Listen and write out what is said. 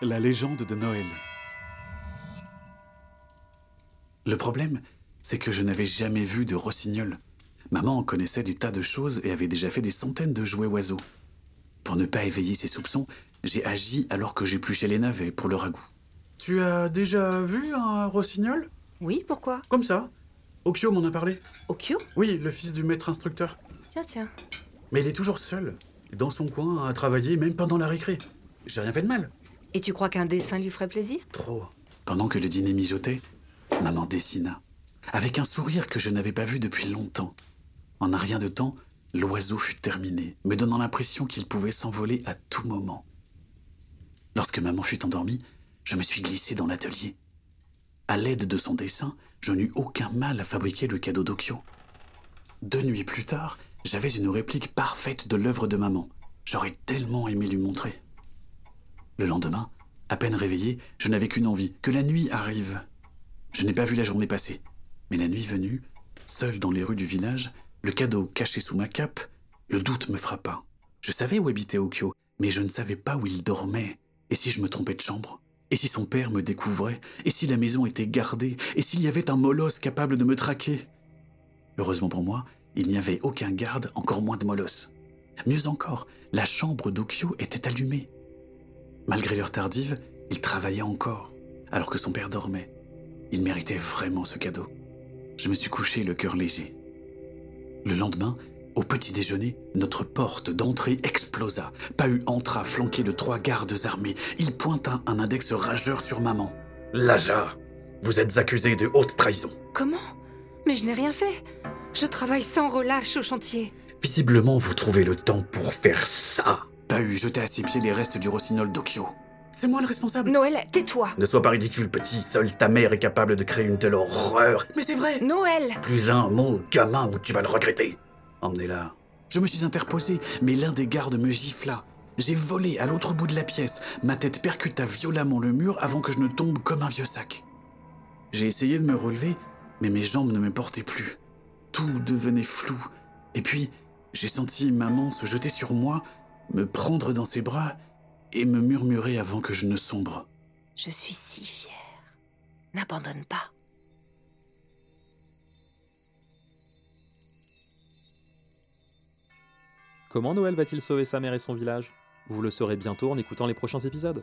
La légende de Noël. Le problème, c'est que je n'avais jamais vu de rossignol. Maman en connaissait des tas de choses et avait déjà fait des centaines de jouets oiseaux. Pour ne pas éveiller ses soupçons, j'ai agi alors que j'épluchais les navets pour le ragoût. Tu as déjà vu un rossignol? Oui, pourquoi? Comme ça? Okyo m'en a parlé. Okyo Oui, le fils du maître instructeur. Tiens, tiens. Mais il est toujours seul, dans son coin, à travailler, même pendant la récré. J'ai rien fait de mal. Et tu crois qu'un dessin lui ferait plaisir? Trop. Pendant que le dîner mijotait, maman dessina, avec un sourire que je n'avais pas vu depuis longtemps. En un rien de temps, l'oiseau fut terminé, me donnant l'impression qu'il pouvait s'envoler à tout moment. Lorsque maman fut endormie, je me suis glissé dans l'atelier. À l'aide de son dessin, je n'eus aucun mal à fabriquer le cadeau d'Okyo. Deux nuits plus tard, j'avais une réplique parfaite de l'œuvre de maman. J'aurais tellement aimé lui montrer. Le lendemain, à peine réveillé, je n'avais qu'une envie, que la nuit arrive. Je n'ai pas vu la journée passer, mais la nuit venue, seul dans les rues du village, le cadeau caché sous ma cape, le doute me frappa. Je savais où habitait Okyo, mais je ne savais pas où il dormait. Et si je me trompais de chambre? Et si son père me découvrait? Et si la maison était gardée? Et s'il y avait un molosse capable de me traquer? Heureusement pour moi, il n'y avait aucun garde, encore moins de molosse. Mieux encore, la chambre d'Okyo était allumée. Malgré l'heure tardive, il travaillait encore, alors que son père dormait. Il méritait vraiment ce cadeau. Je me suis couché le cœur léger. Le lendemain, au petit déjeuner, notre porte d'entrée explosa. Pahu entra flanqué de trois gardes armés. Il pointa un index rageur sur maman. Laja, vous êtes accusé de haute trahison. Comment? Mais je n'ai rien fait. Je travaille sans relâche au chantier. Visiblement, vous trouvez le temps pour faire ça. Pahu jeta à ses pieds les restes du rossignol d'Okyo. C'est moi le responsable Noël, tais-toi Ne sois pas ridicule, petit. Seule ta mère est capable de créer une telle horreur. Mais c'est vrai Noël Plus un mot, gamin, ou tu vas le regretter. Emmenez-la. Je me suis interposé, mais l'un des gardes me gifla. J'ai volé à l'autre bout de la pièce. Ma tête percuta violemment le mur avant que je ne tombe comme un vieux sac. J'ai essayé de me relever, mais mes jambes ne me portaient plus. Tout devenait flou. Et puis, j'ai senti maman se jeter sur moi, me prendre dans ses bras et me murmurer avant que je ne sombre. Je suis si fière. N'abandonne pas. Comment Noël va-t-il sauver sa mère et son village? Vous le saurez bientôt en écoutant les prochains épisodes.